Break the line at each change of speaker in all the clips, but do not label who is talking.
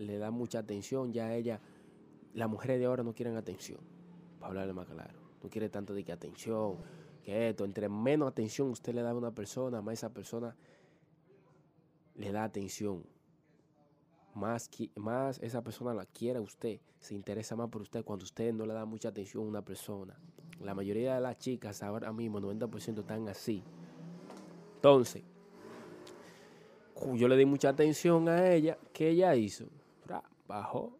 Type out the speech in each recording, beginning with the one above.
le da mucha atención, ya ella, las mujeres de ahora no quieren atención, para hablarle más claro, no quiere tanto de que atención, que esto, entre menos atención usted le da a una persona, más esa persona le da atención, más, más esa persona la quiere a usted, se interesa más por usted cuando usted no le da mucha atención a una persona. La mayoría de las chicas ahora mismo, 90% están así. Entonces, yo le di mucha atención a ella, ¿qué ella hizo? Bajo.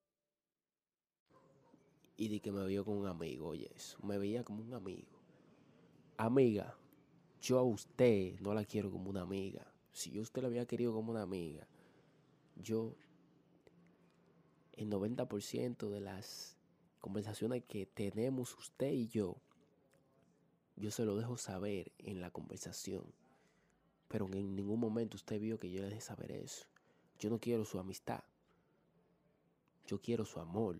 y di que me vio con un amigo, oye eso, me veía como un amigo. Amiga, yo a usted no la quiero como una amiga. Si yo a usted la había querido como una amiga, yo, el 90% de las conversaciones que tenemos usted y yo, yo se lo dejo saber en la conversación. Pero en ningún momento usted vio que yo le dejé saber eso. Yo no quiero su amistad. Yo quiero su amor.